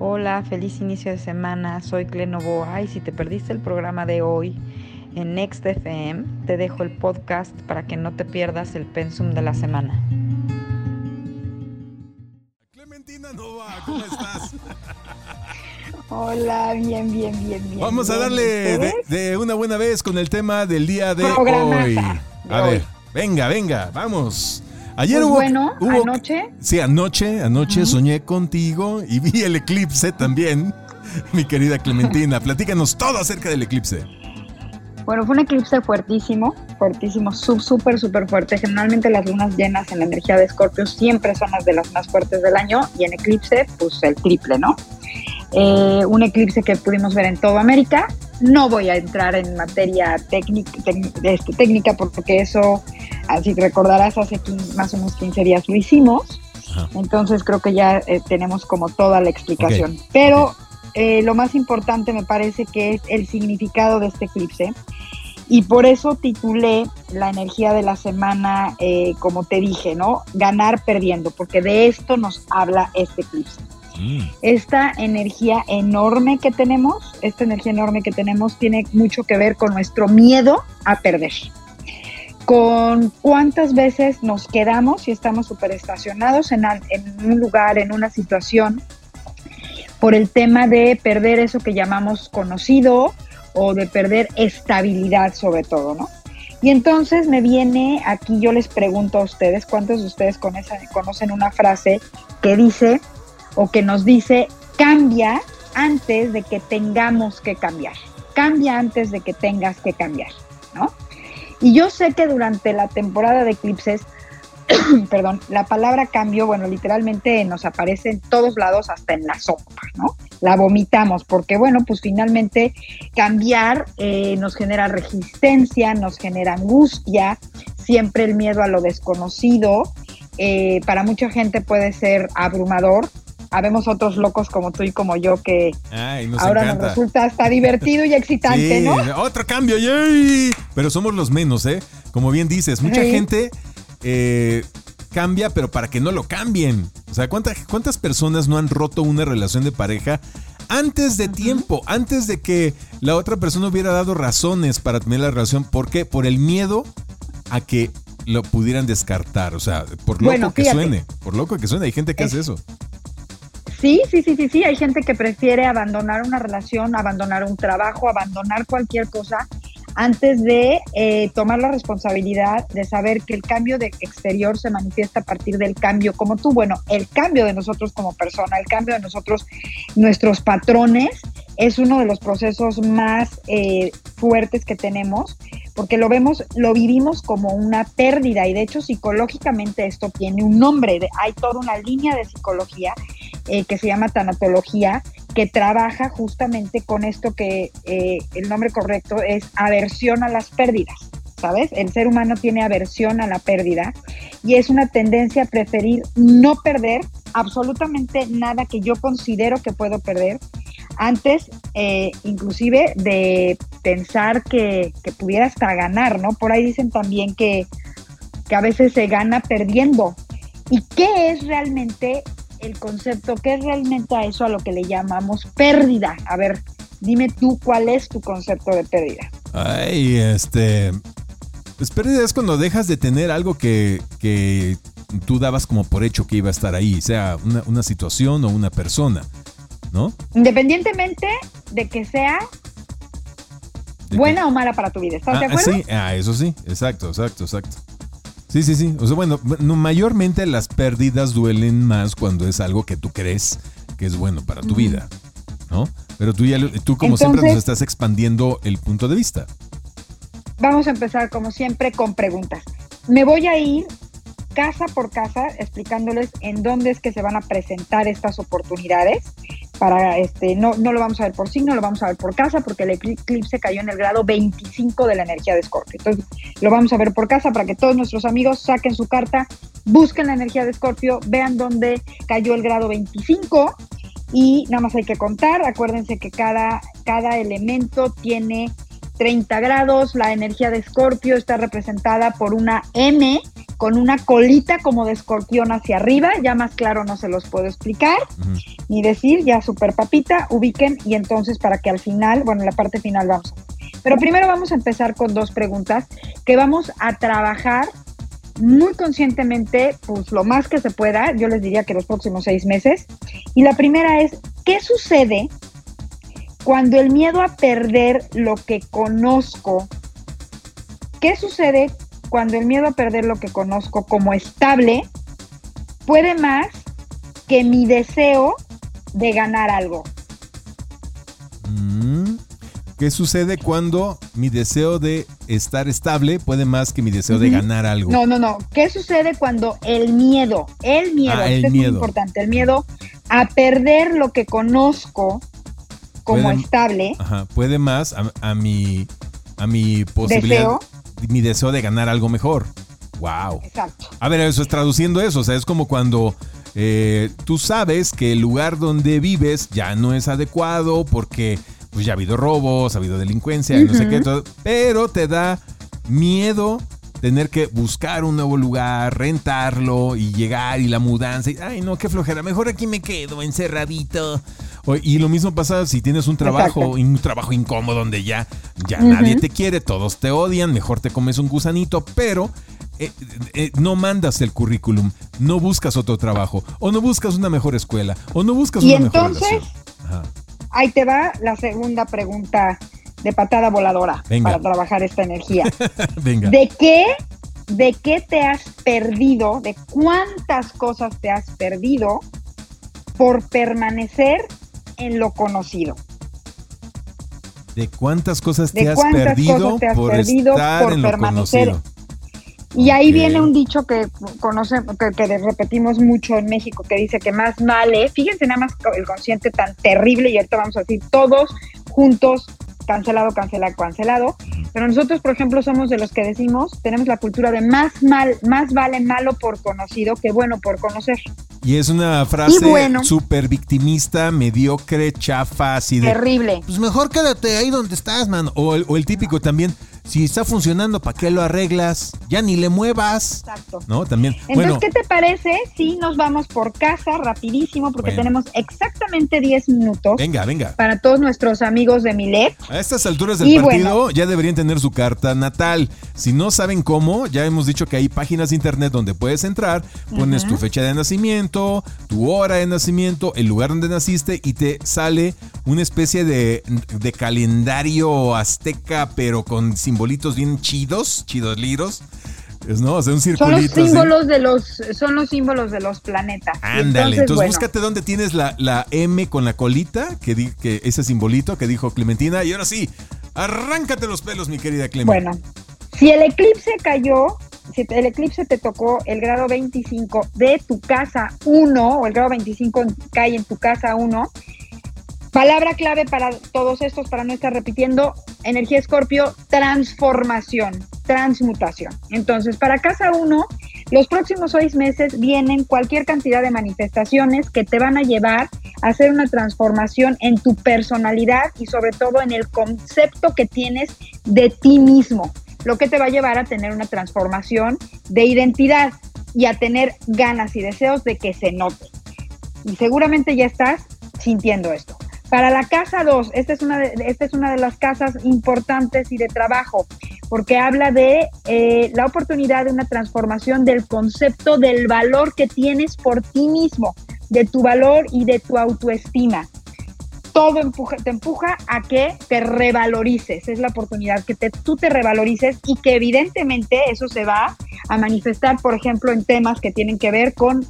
Hola, feliz inicio de semana. Soy Clenovoa y si te perdiste el programa de hoy en Next FM, te dejo el podcast para que no te pierdas el pensum de la semana. Clementina Nova, ¿cómo estás? Hola, bien, bien, bien, bien. Vamos a darle de, una buena vez con el tema del día de Programaza hoy. de A hoy. ver, venga, venga, vamos. Ayer Pues hubo, bueno, hubo- anoche Sí, anoche, anoche soñé contigo y vi el eclipse también. Mi querida Clementina, platícanos todo acerca del eclipse. Bueno, fue un eclipse fuertísimo, fuertísimo, súper, súper fuerte. Generalmente las lunas llenas en la energía de Escorpio siempre son las de las más fuertes del año y en eclipse, pues el triple, ¿no? Eh, un eclipse que pudimos ver en toda América. No voy a entrar en materia técnica, este, técnica porque eso, así recordarás, hace más o menos 15 días lo hicimos. Ajá. Entonces creo que ya eh, tenemos como toda la explicación. Pero eh, lo más importante me parece que es el significado de este eclipse. Y por eso titulé la energía de la semana, eh, como te dije, ¿no? Ganar perdiendo, porque de esto nos habla este eclipse. Mm, Esta energía enorme que tenemos, esta energía enorme que tenemos tiene mucho que ver con nuestro miedo a perder. Con cuántas veces nos quedamos y estamos súper estacionados en, en un lugar, en una situación, por el tema de perder eso que llamamos conocido o de perder estabilidad sobre todo, ¿no? Y entonces me viene aquí, yo les pregunto a ustedes, ¿cuántos de ustedes conocen una frase que dice o que nos dice, cambia antes de que tengamos que cambiar? Cambia antes de que tengas que cambiar, ¿no? Y yo sé que durante la temporada de eclipses, perdón, la palabra cambio, bueno, literalmente nos aparece en todos lados, hasta en la sopa, ¿no? La vomitamos, porque bueno, pues finalmente cambiar eh, nos genera resistencia, nos genera angustia, siempre el miedo a lo desconocido. eh, para mucha gente puede ser abrumador. Habemos otros locos como tú y como yo que Ay, nos ahora encanta. nos resulta hasta divertido y excitante, Sí, ¿no? Otro cambio, yay. Pero somos los menos, ¿eh? Como bien dices, mucha Sí. gente eh, cambia, pero para que no lo cambien. O sea, ¿cuánta- ¿cuántas personas no han roto una relación de pareja antes de tiempo, antes de que la otra persona hubiera dado razones para tener la relación? ¿Por qué? Por el miedo a que lo pudieran descartar. O sea, por loco Bueno, que suene. Por loco que suene, hay gente que Es- hace eso. Sí, sí, sí, sí, sí. Hay gente que prefiere abandonar una relación, abandonar un trabajo, abandonar cualquier cosa antes de eh, tomar la responsabilidad de saber que el cambio de exterior se manifiesta a partir del cambio como tú. Bueno, el cambio de nosotros como persona, el cambio de nosotros, nuestros patrones, es uno de los procesos más eh, fuertes que tenemos, porque lo vemos, lo vivimos como una pérdida y de hecho psicológicamente esto tiene un nombre. Hay toda una línea de psicología eh, que se llama tanatología, que trabaja justamente con esto que eh, el nombre correcto es aversión a las pérdidas. ¿Sabes? El ser humano tiene aversión a la pérdida y es una tendencia a preferir no perder absolutamente nada que yo considero que puedo perder antes eh, inclusive de pensar que, que pudiera hasta ganar, ¿no? Por ahí dicen también que, que a veces se gana perdiendo. ¿Y qué es realmente el concepto? ¿Qué es realmente a eso a lo que le llamamos pérdida? A ver, dime tú cuál es tu concepto de pérdida. Ay, este. Pues pérdida es cuando dejas de tener algo que, que tú dabas como por hecho que iba a estar ahí, sea una, una situación o una persona, ¿no? Independientemente de que sea De que- buena o mala para tu vida, ¿estás de Ah, acuerdo? sí, ah, eso sí, exacto, exacto, exacto. Sí, sí, sí. O sea, bueno, no, mayormente las pérdidas duelen más cuando es algo que tú crees que es bueno para tu vida, ¿no? Pero tú ya, tú como siempre nos estás expandiendo el punto de vista. Vamos a empezar, como siempre, con preguntas. Me voy a ir casa por casa explicándoles en dónde es que se van a presentar estas oportunidades. Para este, no, no lo vamos a ver por signo, lo vamos a ver por casa, porque el eclipse cayó en el grado 25 de la energía de Escorpio. Entonces, lo vamos a ver por casa para que todos nuestros amigos saquen su carta, busquen la energía de Escorpio, vean dónde cayó el grado 25 y nada más hay que contar. Acuérdense que cada, cada elemento tiene 30 grados, la energía de Escorpio está representada por una M, con una colita como de escorpión hacia arriba, ya más claro no se los puedo explicar, ni decir, ya super papita, ubiquen y entonces para que al final, bueno, en la parte final vamos. Pero primero vamos a empezar con dos preguntas que vamos a trabajar muy conscientemente, pues lo más que se pueda, yo les diría que los próximos seis meses. Y la primera es, ¿qué sucede cuando el miedo a perder lo que conozco, ¿qué sucede cuando el miedo a perder lo que conozco como estable puede más que mi deseo de ganar algo? Mm. ¿Qué sucede cuando mi deseo de estar estable puede más que mi deseo de ganar algo? No, no, no. ¿Qué sucede cuando el miedo, el miedo, Ah, el este es miedo. muy importante, el miedo a perder lo que conozco como Puede- estable, Ajá, puede más a, a mi a mi posibilidad, Deseo. mi deseo de ganar algo mejor. Wow. exacto. A ver, eso es traduciendo eso, o sea, es como cuando eh, tú sabes que el lugar donde vives ya no es adecuado porque pues ya ha habido robos, ha habido delincuencia, no sé qué, todo, pero te da miedo tener que buscar un nuevo lugar, rentarlo y llegar y la mudanza. y, Ay, no, qué flojera, mejor aquí me quedo encerradito. Y lo mismo pasa si tienes un trabajo, Exacto. un trabajo incómodo donde ya, ya nadie te quiere, todos te odian, mejor te comes un gusanito, pero eh, eh, no mandas el currículum, no buscas otro trabajo, o no buscas una mejor escuela, o no buscas Y una mejor entonces- relación. Ajá. Ahí te va la segunda pregunta de patada voladora Venga. para trabajar esta energía. Venga. ¿De qué, ¿De qué te has perdido? ¿De cuántas cosas te has perdido por permanecer en lo conocido? ¿De cuántas cosas ¿De te has cuántas perdido cosas te has por perdido estar por en lo permanecer? conocido? Y ahí viene un dicho que conocemos, que, que repetimos mucho en México, que dice que más vale, fíjense nada más el consciente tan terrible, y ahorita vamos a decir todos juntos, cancelado, cancelado, cancelado. Pero nosotros, por ejemplo, somos de los que decimos, tenemos la cultura de más mal, más vale malo por conocido que bueno por conocer. Y es una frase bueno. súper victimista, mediocre, chafa, así de... Terrible. Pues mejor quédate ahí donde estás, man. O el, o el típico también, si está funcionando, ¿para qué lo arreglas? Ya ni le muevas. Exacto. ¿No? También. Entonces, bueno, ¿qué te parece si nos vamos por casa rapidísimo? Porque Bueno. tenemos exactamente 10 minutos venga, venga. para todos nuestros amigos de Milet. A estas alturas del Y partido bueno. ya deberían tener su carta natal. Si no saben cómo, ya hemos dicho que hay páginas de internet donde puedes entrar, pones tu fecha de nacimiento, tu hora de nacimiento, el lugar donde naciste y te sale una especie de, de calendario azteca, pero con simbolitos bien chidos, chidos liros. ¿no? O sea, un Son los circulito. así. símbolos de los, son los símbolos de los planetas. Ándale, entonces, bueno, búscate dónde tienes la, la M con la colita, que, di- que ese simbolito que dijo Clementina. Y ahora sí, arráncate los pelos, mi querida Clementina. Bueno, si el eclipse cayó, si el eclipse te tocó el grado 25 de tu casa 1, o el grado 25 cae en tu casa 1, palabra clave para todos estos, para no estar repitiendo, energía escorpio, transformación, transmutación. Entonces, para casa 1, los próximos seis meses vienen cualquier cantidad de manifestaciones que te van a llevar a hacer una transformación en tu personalidad y sobre todo en el concepto que tienes de ti mismo, lo que te va a llevar a tener una transformación de identidad y a tener ganas y deseos de que se note. Y seguramente ya estás sintiendo esto. Para la casa 2, esta es una de, esta es una de las casas importantes y de trabajo, porque habla de eh, la oportunidad de una transformación del concepto del valor que tienes por ti mismo, de tu valor y de tu autoestima. Todo empuja, te empuja a que te revalorices, es la oportunidad que te, tú te revalorices y que evidentemente eso se va a manifestar, por ejemplo, en temas que tienen que ver con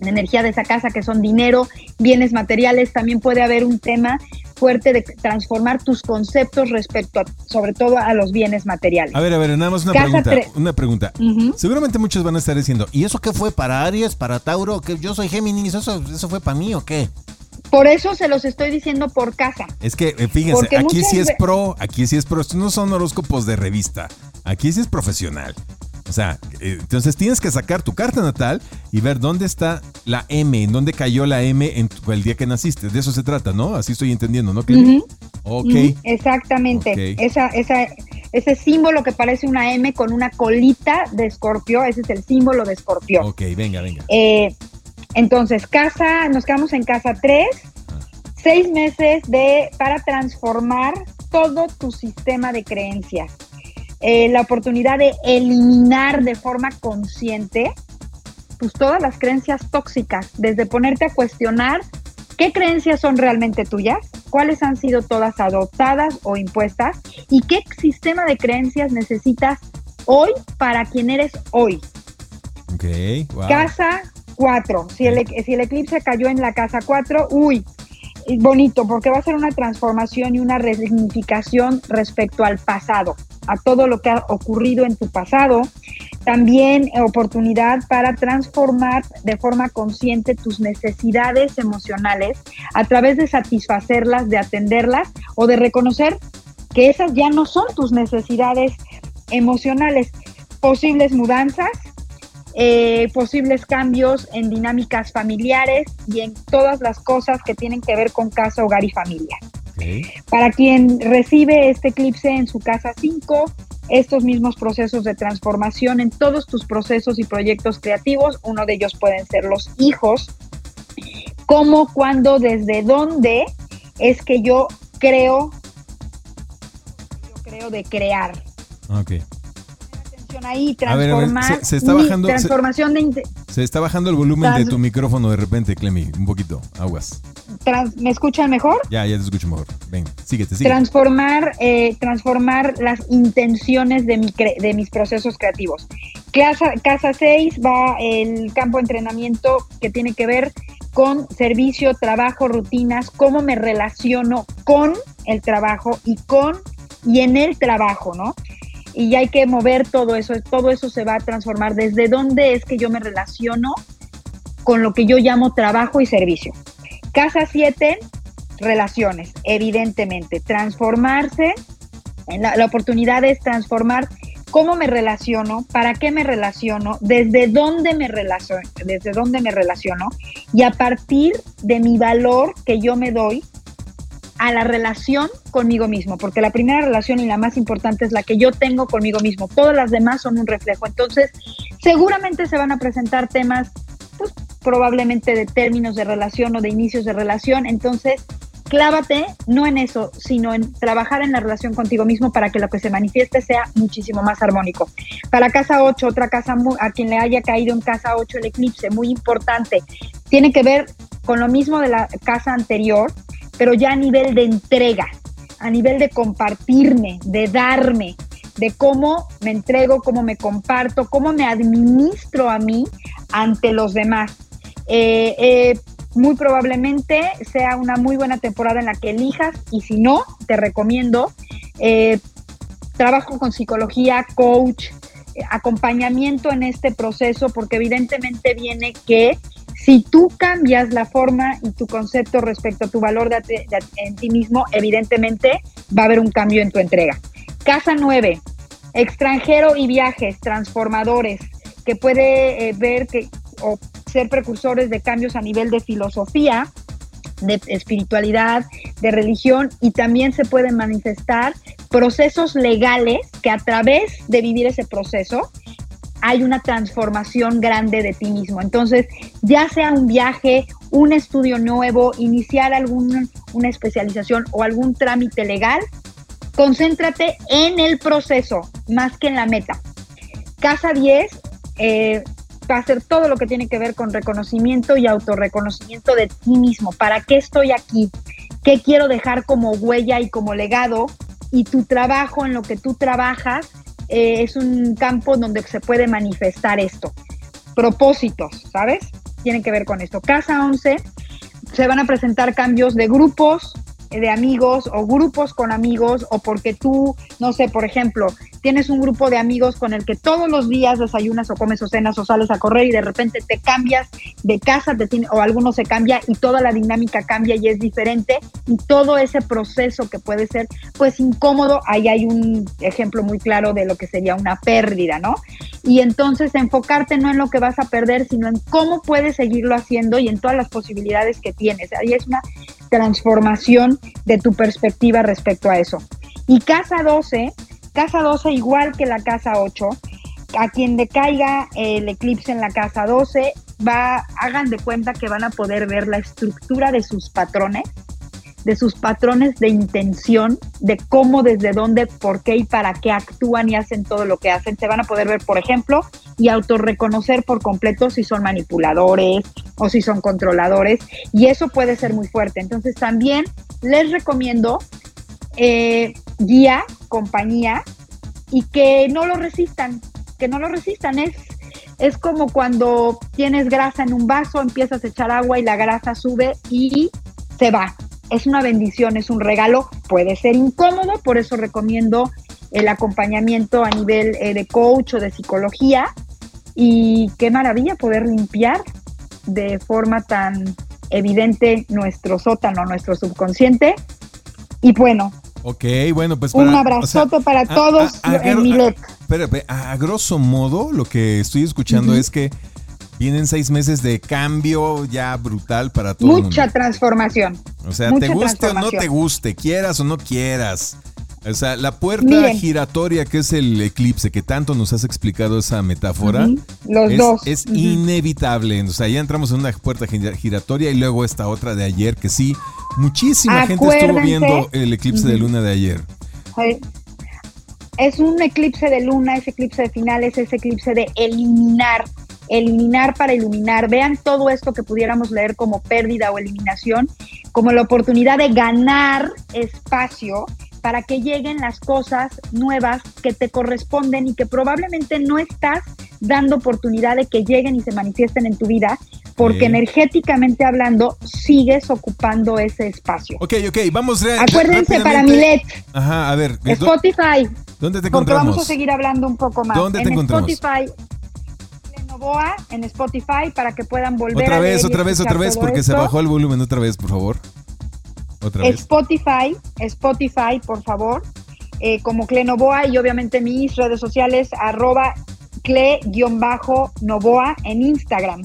energía de esa casa, que son dinero, bienes materiales, también puede haber un tema fuerte de transformar tus conceptos respecto a, sobre todo a los bienes materiales. A ver, a ver, nada más una Casa pregunta. Una pregunta. Seguramente muchos van a estar diciendo, ¿y eso qué fue para Aries, para Tauro? que Yo soy Géminis, ¿eso, ¿eso fue para mí o qué? Por eso se los estoy diciendo por casa. Es que, eh, fíjense, Porque aquí muchas sí es pro, aquí sí es pro. Estos no son horóscopos de revista. Aquí sí es profesional. O sea, eh, entonces tienes que sacar tu carta natal y ver dónde está la M, en dónde cayó la M en tu- el día que naciste. De eso se trata, ¿no? Así estoy entendiendo, ¿no? Ujú. Ok. Exactamente. Esa, esa, ese símbolo que parece una M con una colita de escorpio, ese es el símbolo de escorpio. Ok, venga, venga. Eh, entonces, casa, nos quedamos en casa 3, seis meses de, para transformar todo tu sistema de creencias. Eh, la oportunidad de eliminar de forma consciente pues todas las creencias tóxicas, desde ponerte a cuestionar qué creencias son realmente tuyas, cuáles han sido todas adoptadas o impuestas y qué sistema de creencias necesitas hoy para quien eres hoy. Ok, wow. Casa 4. Si el, si el eclipse cayó en la casa 4, uy, bonito, porque va a ser una transformación y una resignificación respecto al pasado, a todo lo que ha ocurrido en tu pasado. También oportunidad para transformar de forma consciente tus necesidades emocionales a través de satisfacerlas, de atenderlas o de reconocer que esas ya no son tus necesidades emocionales. Posibles mudanzas, eh, posibles cambios en dinámicas familiares y en todas las cosas que tienen que ver con casa, hogar y familia. Para quien recibe este eclipse en su casa 5, estos mismos procesos de transformación en todos tus procesos y proyectos creativos, uno de ellos pueden ser los hijos, cómo, cuándo, desde dónde es que yo creo, yo creo de crear. Ok ahí, transformar. se, está bajando. Transformación de. Se está bajando el volumen de tu micrófono de repente, Clemi. Un poquito. Aguas. ¿Me escuchan mejor? Ya, ya te escucho mejor. Ven, síguete, síguete. Transformar, eh, transformar las intenciones de, mi de mis procesos creativos. Casa, casa 6 va el campo de entrenamiento que tiene que ver con servicio, trabajo, rutinas, cómo me relaciono con el trabajo y con y en el trabajo, ¿no? y hay que mover todo eso, todo eso se va a transformar. ¿Desde dónde es que yo me relaciono con lo que yo llamo trabajo y servicio? Casa 7, relaciones, evidentemente. Transformarse, la, la oportunidad es transformar cómo me relaciono, para qué me relaciono, desde dónde me relaciono, desde dónde me relaciono y a partir de mi valor que yo me doy a la relación conmigo mismo, porque la primera relación y la más importante es la que yo tengo conmigo mismo. Todas las demás son un reflejo. Entonces, seguramente se van a presentar temas, probablemente de términos de relación o de inicios de relación. Entonces, clávate no en eso, sino en trabajar en la relación contigo mismo para que lo que se manifieste sea muchísimo más armónico. Para casa 8, otra casa, a quien le haya caído en casa 8 el eclipse, muy importante, tiene que ver con lo mismo de la casa anterior, pero ya a nivel de entrega, a nivel de compartirme, de darme, de cómo me entrego, cómo me comparto, cómo me administro a mí ante los demás. Eh, eh, muy probablemente sea una muy buena temporada en la que elijas y si no, te recomiendo eh, trabajo con psicología, coach, acompañamiento en este proceso, porque evidentemente viene que si tú cambias la forma y tu concepto respecto a tu valor de, en ti mismo, evidentemente va a haber un cambio en tu entrega. Casa 9, extranjero y viajes transformadores, que puede ver que, ser precursores de cambios a nivel de filosofía, de espiritualidad, de religión y también se pueden manifestar procesos legales que a través de vivir ese proceso hay una transformación grande de ti mismo. Entonces, ya sea un viaje, un estudio nuevo, iniciar alguna una especialización o algún trámite legal, concéntrate en el proceso más que en la meta. Casa 10 eh, va a ser todo lo que tiene que ver con reconocimiento y autorreconocimiento de ti mismo. ¿Para qué estoy aquí? ¿Qué quiero dejar como huella y como legado? Y tu trabajo en lo que tú trabajas eh, es un campo donde se puede manifestar esto. Propósitos, ¿sabes? Tienen que ver con esto. Casa 11, se van a presentar cambios de grupos, de amigos o grupos con amigos o porque tú, no sé, por ejemplo, tienes un grupo de amigos con el que todos los días desayunas o comes o cenas o sales a correr y de repente te cambias de casa te tiene, o alguno se cambia y toda la dinámica cambia y es diferente y todo ese proceso que puede ser pues incómodo, ahí hay un ejemplo muy claro de lo que sería una pérdida, ¿no? Y entonces enfocarte no en lo que vas a perder, sino en cómo puedes seguirlo haciendo y en todas las posibilidades que tienes. Ahí es una transformación de tu perspectiva respecto a eso. Y casa 12 Casa 12 igual que la casa 8. A quien le caiga el eclipse en la casa 12, va, hagan de cuenta que van a poder ver la estructura de sus patrones de sus patrones de intención, de cómo, desde dónde, por qué y para qué actúan y hacen todo lo que hacen. Se van a poder ver, por ejemplo, y autorreconocer por completo si son manipuladores o si son controladores. Y eso puede ser muy fuerte. Entonces también les recomiendo eh, guía, compañía y que no lo resistan, que no lo resistan. Es, es como cuando tienes grasa en un vaso, empiezas a echar agua y la grasa sube y se va es una bendición, es un regalo, puede ser incómodo, por eso recomiendo el acompañamiento a nivel eh, de coach o de psicología. Y qué maravilla poder limpiar de forma tan evidente nuestro sótano, nuestro subconsciente. Y bueno. Ok, bueno, pues un abrazote para todos en Milet. A, grosso modo, lo que estoy escuchando es que Vienen seis meses de cambio ya brutal para todo Mucha transformación. O sea, te guste o no te guste, quieras o no quieras. O sea, la puerta giratoria que es el eclipse, que tanto nos has explicado esa metáfora, los es, dos. es inevitable. O sea, ya entramos en una puerta giratoria y luego esta otra de ayer, que sí, muchísima gente estuvo viendo el eclipse de luna de ayer. Es un eclipse de luna, ese eclipse de finales, ese eclipse de eliminar eliminar para iluminar. Vean todo esto que pudiéramos leer como pérdida o eliminación, como la oportunidad de ganar espacio para que lleguen las cosas nuevas que te corresponden y que probablemente no estás dando oportunidad de que lleguen y se manifiesten en tu vida, porque energéticamente hablando sigues ocupando ese espacio. Ok, ok, vamos a Acuérdense para Milet. Ajá, a ver. Spotify. ¿Dónde te encontramos? Porque vamos a seguir hablando un poco más. ¿Dónde te en Spotify Boa en Spotify para que puedan volver otra vez, otra vez, otra vez, porque se bajó el volumen otra vez, por favor. Otra vez. Spotify, Spotify, por favor, eh, como Cle Novoa y obviamente mis redes sociales, arroba Cle-Novoa en Instagram.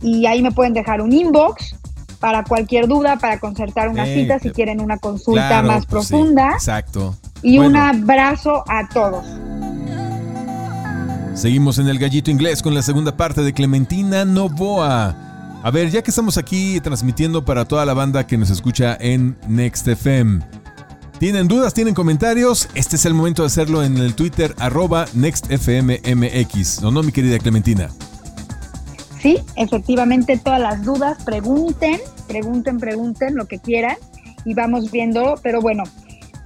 Y ahí me pueden dejar un inbox para cualquier duda, para concertar una eh, cita, si quieren una consulta más pues profunda. exacto. Y un abrazo a todos. Seguimos en el gallito inglés con la segunda parte de Clementina Novoa. A ver, ya que estamos aquí transmitiendo para toda la banda que nos escucha en Next FM. ¿Tienen dudas? ¿Tienen comentarios? Este es el momento de hacerlo en el Twitter arroba NextFMMX. ¿No, no, mi querida Clementina? Sí, efectivamente, todas las dudas, pregunten, pregunten, pregunten lo que quieran y vamos viendo, pero bueno,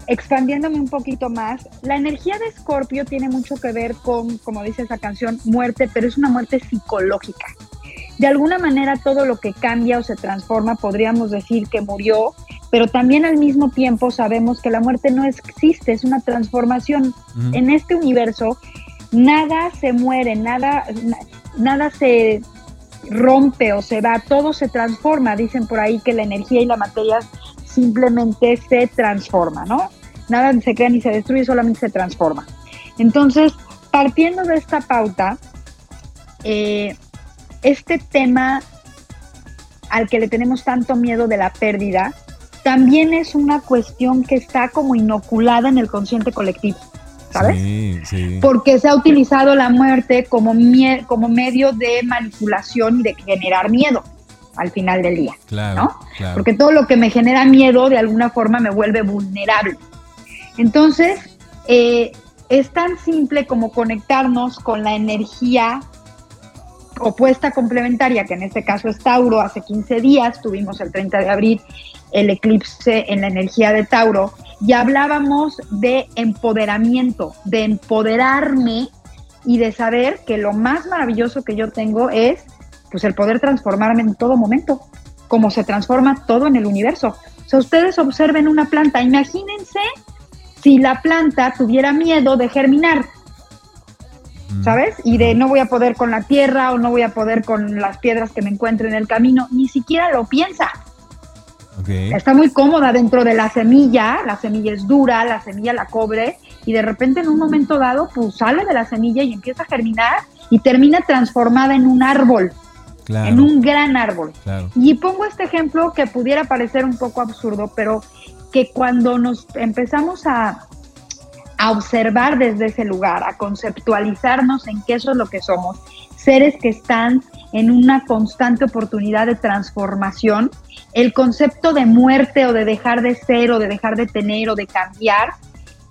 expandiéndome un poquito más, la energía de Escorpio tiene mucho que ver con, como dice esa canción, muerte, pero es una muerte psicológica. De alguna manera todo lo que cambia o se transforma podríamos decir que murió, pero también al mismo tiempo sabemos que la muerte no existe, es una transformación. En este universo nada se muere, nada, nada se rompe o se va, todo se transforma. Dicen por ahí que la energía y la materia simplemente se transforma, ¿no? Nada se crea ni se destruye, solamente se transforma. Entonces, partiendo de esta pauta, eh, este tema al que le tenemos tanto miedo de la pérdida, también es una cuestión que está como inoculada en el consciente colectivo, ¿sabes? Sí, sí. Porque se ha utilizado la muerte como, como medio de manipulación y de generar miedo al final del día, claro, ¿no? Porque todo lo que me genera miedo de alguna forma me vuelve vulnerable. Entonces, eh, es tan simple como conectarnos con la energía opuesta complementaria, que en este caso es Tauro. Hace 15 días tuvimos el 30 de abril el eclipse en la energía de Tauro y hablábamos de empoderamiento, de empoderarme y de saber que lo más maravilloso que yo tengo es pues el poder transformarme en todo momento, como se transforma todo en el universo. O sea, ustedes observen una planta, imagínense si la planta tuviera miedo de germinar. ¿Sabes? Y de no voy a poder con la tierra o no voy a poder con las piedras que me encuentre en el camino, ni siquiera lo piensa. Está muy cómoda dentro de la semilla, la semilla es dura, la semilla la cobre y de repente en un momento dado pues sale de la semilla y empieza a germinar y termina transformada en un árbol en un gran árbol. Y pongo este ejemplo que pudiera parecer un poco absurdo, pero que cuando nos empezamos a, a observar desde ese lugar, a conceptualizarnos en qué eso es lo que somos, seres que están en una constante oportunidad de transformación, el concepto de muerte o de dejar de ser o de dejar de tener o de cambiar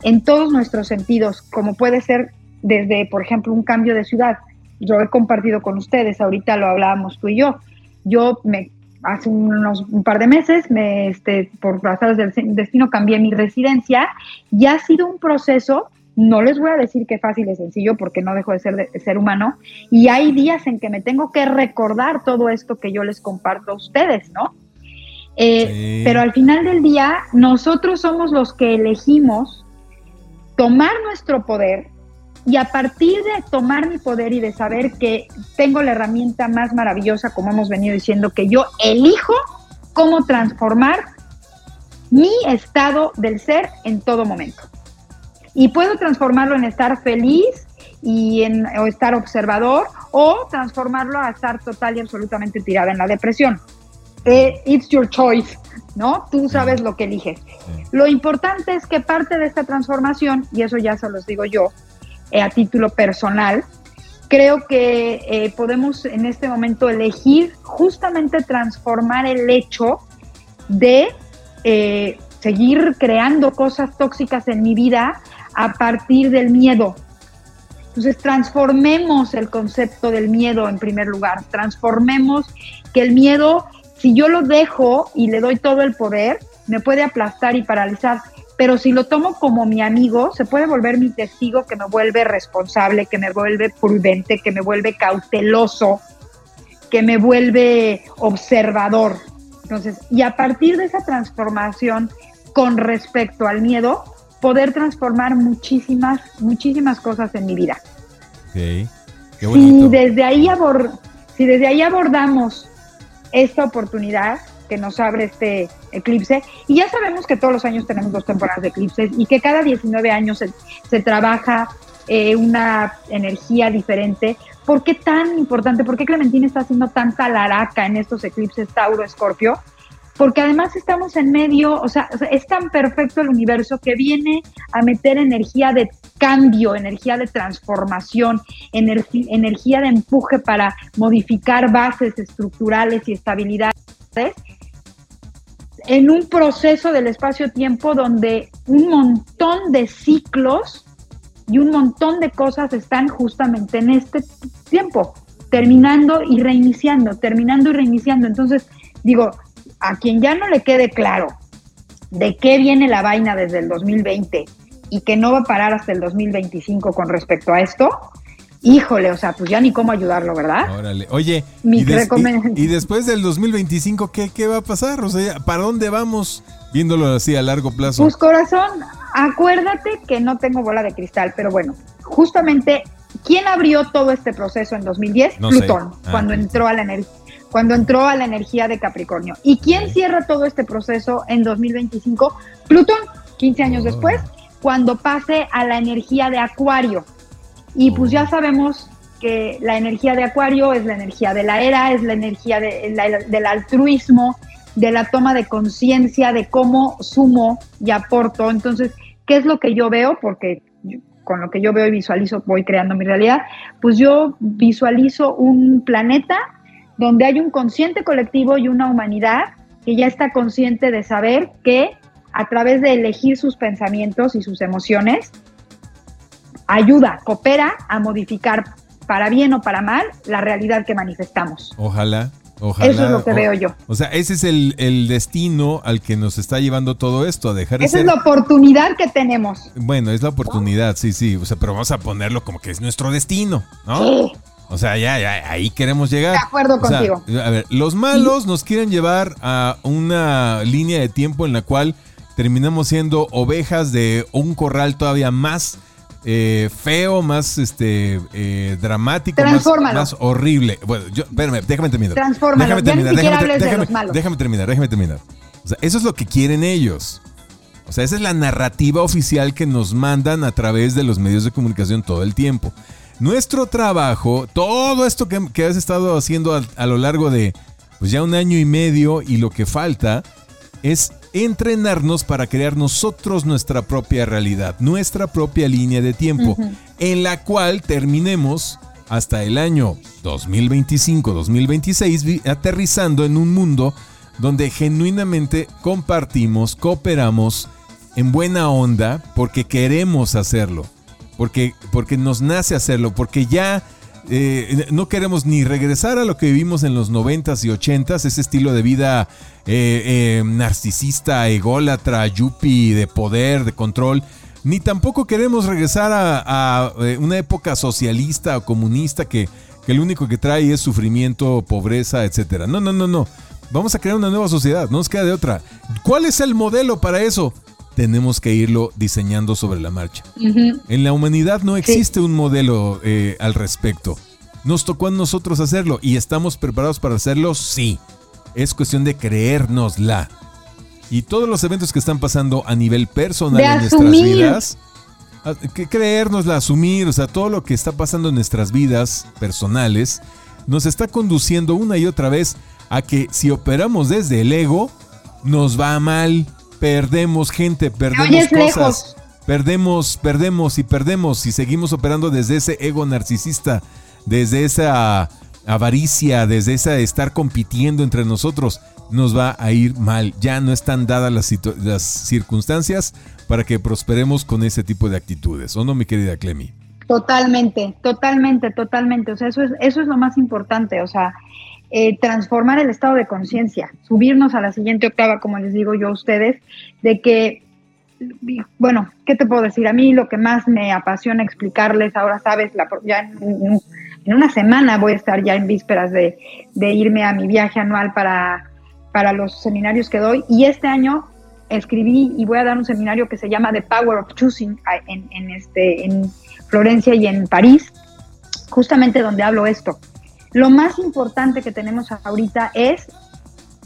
en todos nuestros sentidos, como puede ser desde, por ejemplo, un cambio de ciudad. Yo he compartido con ustedes, ahorita lo hablábamos tú y yo. Yo me hace unos un par de meses, me, este, por razones del destino, cambié mi residencia y ha sido un proceso, no les voy a decir que fácil y sencillo porque no dejo de ser, de, ser humano, y hay días en que me tengo que recordar todo esto que yo les comparto a ustedes, ¿no? Eh, sí. Pero al final del día, nosotros somos los que elegimos tomar nuestro poder y a partir de tomar mi poder y de saber que tengo la herramienta más maravillosa, como hemos venido diciendo, que yo elijo cómo transformar mi estado del ser en todo momento. Y puedo transformarlo en estar feliz y en o estar observador o transformarlo a estar total y absolutamente tirada en la depresión. Eh, it's your choice, ¿no? Tú sabes lo que eliges. Lo importante es que parte de esta transformación, y eso ya se los digo yo, eh, a título personal, creo que eh, podemos en este momento elegir justamente transformar el hecho de eh, seguir creando cosas tóxicas en mi vida a partir del miedo. Entonces transformemos el concepto del miedo en primer lugar, transformemos que el miedo, si yo lo dejo y le doy todo el poder, me puede aplastar y paralizar pero si lo tomo como mi amigo, se puede volver mi testigo que me vuelve responsable, que me vuelve prudente, que me vuelve cauteloso, que me vuelve observador. Entonces, y a partir de esa transformación con respecto al miedo, poder transformar muchísimas, muchísimas cosas en mi vida. Okay. Qué si, desde ahí si desde ahí abordamos esta oportunidad, que nos abre este eclipse. Y ya sabemos que todos los años tenemos dos temporadas de eclipses y que cada 19 años se, trabaja eh, una energía diferente. ¿Por qué tan importante? ¿Por qué Clementina está haciendo tanta laraca en estos eclipses Tauro-Escorpio? Porque además estamos en medio, o sea, es tan perfecto el universo que viene a meter energía de cambio, energía de transformación, energía de empuje para modificar bases estructurales y estabilidades en un proceso del espacio-tiempo donde un montón de ciclos y un montón de cosas están justamente en este tiempo, terminando y reiniciando, terminando y reiniciando. Entonces, digo, a quien ya no le quede claro de qué viene la vaina desde el 2020 y que no va a parar hasta el 2025 con respecto a esto, híjole, o sea, pues ya ni cómo ayudarlo, ¿verdad? Órale. Oye, y, des, y, y, después del 2025, ¿qué, ¿qué va a pasar? O sea, ¿para dónde vamos viéndolo así a largo plazo? Pues corazón, acuérdate que no tengo bola de cristal, pero bueno, justamente, ¿quién abrió todo este proceso en 2010? No Plutón, ah, cuando entró a la energía cuando entró a la energía de Capricornio. ¿Y quién Okay. cierra todo este proceso en 2025? Plutón, 15 años Oh. después, cuando pase a la energía de Acuario. Y pues ya sabemos que la energía de Acuario es la energía de la era, es la energía de- la- del altruismo, de la toma de conciencia de cómo sumo y aporto. Entonces, ¿qué es lo que yo veo? Porque con lo que yo veo y visualizo voy creando mi realidad. Pues yo visualizo un planeta donde hay un consciente colectivo y una humanidad que ya está consciente de saber que a través de elegir sus pensamientos y sus emociones, ayuda, coopera a modificar para bien o para mal la realidad que manifestamos. Ojalá. Ojalá, Eso es lo que o, veo yo. O sea, ese es el, el, destino al que nos está llevando todo esto, a dejar de Esa ser... es la oportunidad que tenemos. Bueno, es la oportunidad, sí, sí. O sea, pero vamos a ponerlo como que es nuestro destino, ¿no? Sí. O sea, ya, ya, ahí queremos llegar. De acuerdo o sea, contigo. a ver, los malos nos quieren llevar a una línea de tiempo en la cual terminamos siendo ovejas de un corral todavía más eh, feo, más este eh, dramático, más, horrible. Bueno, yo, espérame, déjame terminar. Transfórmalo. Déjame terminar, déjame terminar, déjame terminar. O sea, eso es lo que quieren ellos. O sea, esa es la narrativa oficial que nos mandan a través de los medios de comunicación todo el tiempo. Nuestro trabajo, todo esto que, que has estado haciendo a, a lo largo de pues ya un año y medio y lo que falta, es entrenarnos para crear nosotros nuestra propia realidad, nuestra propia línea de tiempo, en la cual terminemos hasta el año 2025-2026 aterrizando en un mundo donde genuinamente compartimos, cooperamos en buena onda porque queremos hacerlo, porque, porque nos nace hacerlo, porque ya eh, no queremos ni regresar a lo que vivimos en los 90s y 80s, ese estilo de vida eh, eh, narcisista, ególatra, yuppie, de poder, de control. Ni tampoco queremos regresar a, una época socialista o comunista que, que, lo único que trae es sufrimiento, pobreza, etc. No, no, no, no. Vamos a crear una nueva sociedad, no nos queda de otra. ¿Cuál es el modelo para eso? Tenemos que irlo diseñando sobre la marcha. En la humanidad no existe un modelo eh, al respecto. Nos tocó a nosotros hacerlo y estamos preparados para hacerlo, sí. Es cuestión de creérnosla. Y todos los eventos que están pasando a nivel personal en nuestras vidas, que creérnosla, asumir, o sea, todo lo que está pasando en nuestras vidas personales, nos está conduciendo una y otra vez a que si operamos desde el ego, nos va mal perdemos gente, perdemos cosas. Perdemos, perdemos y perdemos si seguimos operando desde ese ego narcisista, desde esa avaricia, desde esa estar compitiendo entre nosotros, nos va a ir mal. Ya no están dadas las, las circunstancias para que prosperemos con ese tipo de actitudes. ¿O no, mi querida Clemi? Totalmente, totalmente, totalmente. O sea, eso es, eso es lo más importante. O sea, eh, transformar el estado de conciencia, subirnos a la siguiente octava, como les digo yo a ustedes, de que, bueno, ¿qué te puedo decir? A mí lo que más me apasiona explicarles, ahora sabes, la, ya en, una semana voy a estar ya en vísperas de, irme a mi viaje anual para, para los seminarios que doy, y este año escribí y voy a dar un seminario que se llama The Power of Choosing en, en, este, en Florencia y en París, justamente donde hablo esto lo más importante que tenemos ahorita es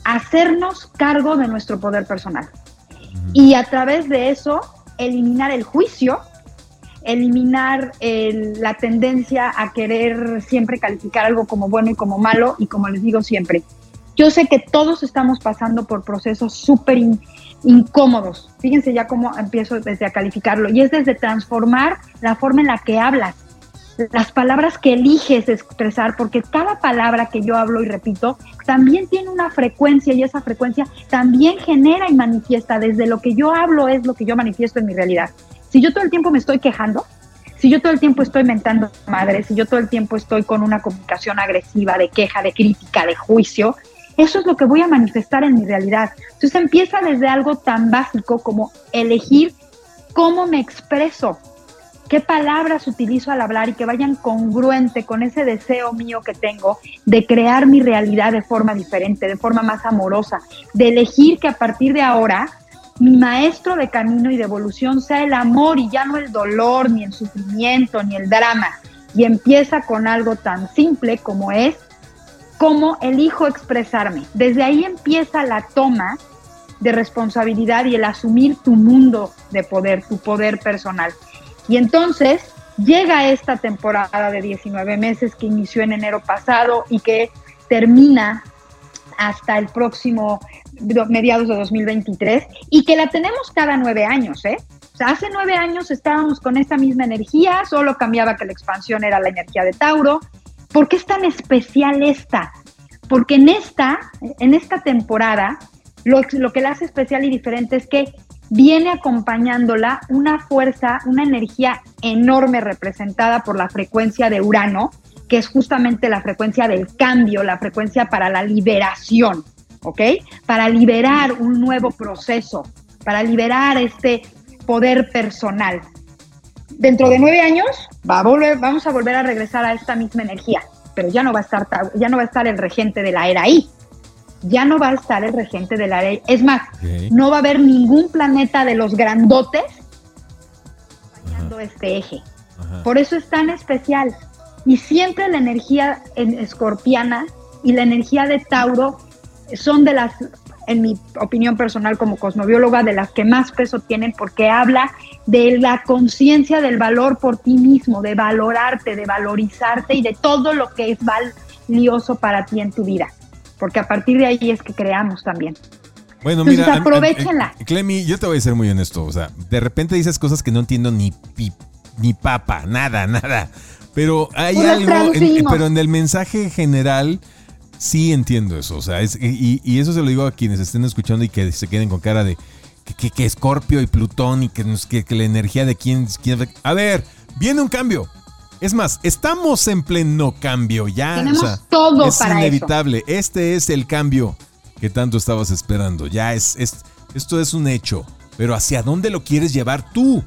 hacernos cargo de nuestro poder personal. Y a través de eso, eliminar el juicio, eliminar la tendencia a querer siempre calificar algo como bueno y como malo, y como les digo siempre, yo sé que todos estamos pasando por procesos súper incómodos. Fíjense ya cómo empiezo desde a calificarlo, y es desde transformar la forma en la que hablas, las palabras que eliges expresar, porque cada palabra que yo hablo y repito también tiene una frecuencia y esa frecuencia también genera y manifiesta. Desde lo que yo hablo es lo que yo manifiesto en mi realidad. Si yo todo el tiempo me estoy quejando, si yo todo el tiempo estoy mentando madre, si yo todo el tiempo estoy con una comunicación agresiva, de queja, de crítica, de juicio, eso es lo que voy a manifestar en mi realidad. Entonces empieza desde algo tan básico como elegir cómo me expreso, qué palabras utilizo al hablar y que vayan congruente con ese deseo mío que tengo de crear mi realidad de forma diferente, de forma más amorosa, de elegir que a partir de ahora mi maestro de camino y de evolución sea el amor y ya no el dolor, ni el sufrimiento, ni el drama. Y empieza con algo tan simple como es cómo elijo expresarme. Desde ahí empieza la toma de responsabilidad y el asumir tu mundo de poder, tu poder personal. Y entonces llega esta temporada de 19 meses que inició en enero pasado y que termina hasta el próximo mediados de 2023 y que la tenemos cada nueve años, ¿eh? O sea, hace nueve años estábamos con esta misma energía, solo cambiaba que la expansión era la energía de Tauro. ¿Por qué es tan especial esta? Porque en esta, en esta temporada, lo, lo que la hace especial y diferente es que viene acompañándola una fuerza, una energía enorme representada por la frecuencia de Urano, que es justamente la frecuencia del cambio, la frecuencia para la liberación, ¿ok? Para liberar un nuevo proceso, para liberar este poder personal. Dentro de nueve años va a volver, vamos a volver a regresar a esta misma energía, pero ya no va a estar, ya no va a estar el regente de la era ahí, ya no va a estar el regente de la ley. Es más, no va a haber ningún planeta de los grandotes acompañando este eje. Por eso es tan especial. Y siempre la energía escorpiana y la energía de Tauro son de las, en mi opinión personal como cosmobióloga, de las que más peso tienen porque habla de la conciencia del valor por ti mismo, de valorarte, de valorizarte y de todo lo que es valioso para ti en tu vida porque a partir de ahí es que creamos también. Bueno, Entonces, mira, aprovechenla. Clemi, yo te voy a ser muy honesto. O sea, de repente dices cosas que no entiendo ni pi- ni papa, nada, nada. Pero hay Pues algo, en- pero en el mensaje general sí entiendo eso. O sea, es, y, y eso se lo digo a quienes estén escuchando y que se queden con cara de que, que, Escorpio y Plutón y que, que, que la energía de quién, quién. A ver, viene un cambio. Es más, estamos en pleno cambio ya. Tenemos o sea, todo es para eso. inevitable. Este es el cambio que tanto estabas esperando. Ya es, es esto es un hecho. Pero ¿hacia dónde lo quieres llevar tú?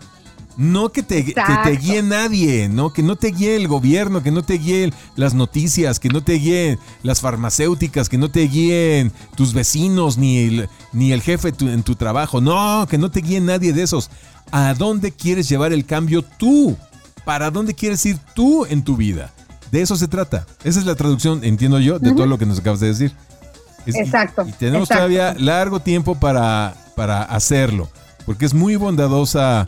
No que te, que te Exacto. guíe nadie, no que no te guíe el gobierno, que no te guíen las noticias, que no te guíen las farmacéuticas, que no te guíen tus vecinos ni el, ni el jefe tu- en tu trabajo. No, que no te guíe nadie de esos. ¿A dónde quieres llevar el cambio tú? ¿Para dónde quieres ir tú en tu vida? De eso se trata. Esa es la traducción, entiendo yo, de todo lo que nos acabas de decir. Es- Exacto, Y tenemos exacto. todavía largo tiempo para, para hacerlo, porque es muy bondadosa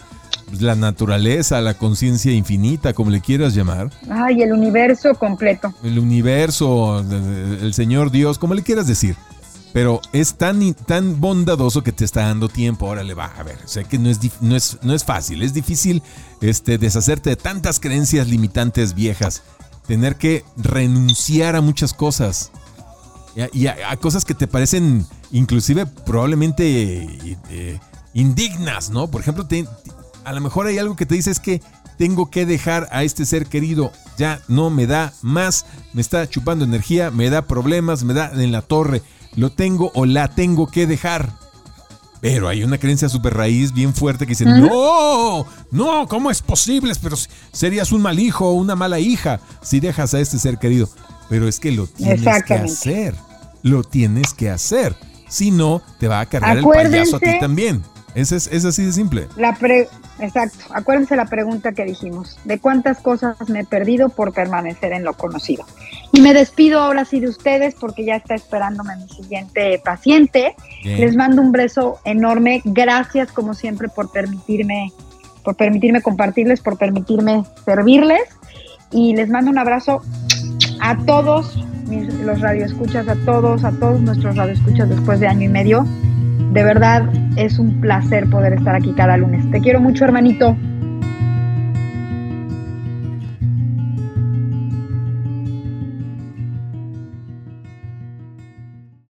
pues, la naturaleza, la conciencia infinita, como le quieras llamar, Ay, el universo completo. el universo, el Señor Dios, como le quieras decir. Pero es tan, tan bondadoso que te está dando tiempo. Ahora le va. A ver, sé que no es, no es, no es fácil. Es difícil este, deshacerte de tantas creencias limitantes viejas. Tener que renunciar a muchas cosas. Y a, cosas que te parecen inclusive probablemente eh, eh, indignas, ¿no? Por ejemplo, a lo mejor hay algo que te dice es que tengo que dejar a este ser querido, ya no me da más, me está chupando energía, me da problemas, me da en la torre, lo tengo o la tengo que dejar. Pero hay una creencia súper raíz bien fuerte que dice, no, no, ¿cómo es posible? Pero serías un mal hijo o una mala hija si dejas a este ser querido. Pero es que lo tienes que hacer. Lo tienes que hacer. Si no, te va a cargar el payaso a ti también. Es, es, así de simple. La pre- Exacto. Acuérdense la pregunta que dijimos. ¿De cuántas cosas me he perdido por permanecer en lo conocido? Y me despido ahora sí de ustedes porque ya está esperándome mi siguiente paciente. Bien. Les mando un beso enorme. Gracias como siempre por permitirme, por permitirme compartirles, por permitirme servirles. Y les mando un abrazo a todos mis, los radioescuchas, a todos, a todos nuestros radioescuchas después de año y medio. De verdad es un placer poder estar aquí cada lunes. Te quiero mucho, hermanito.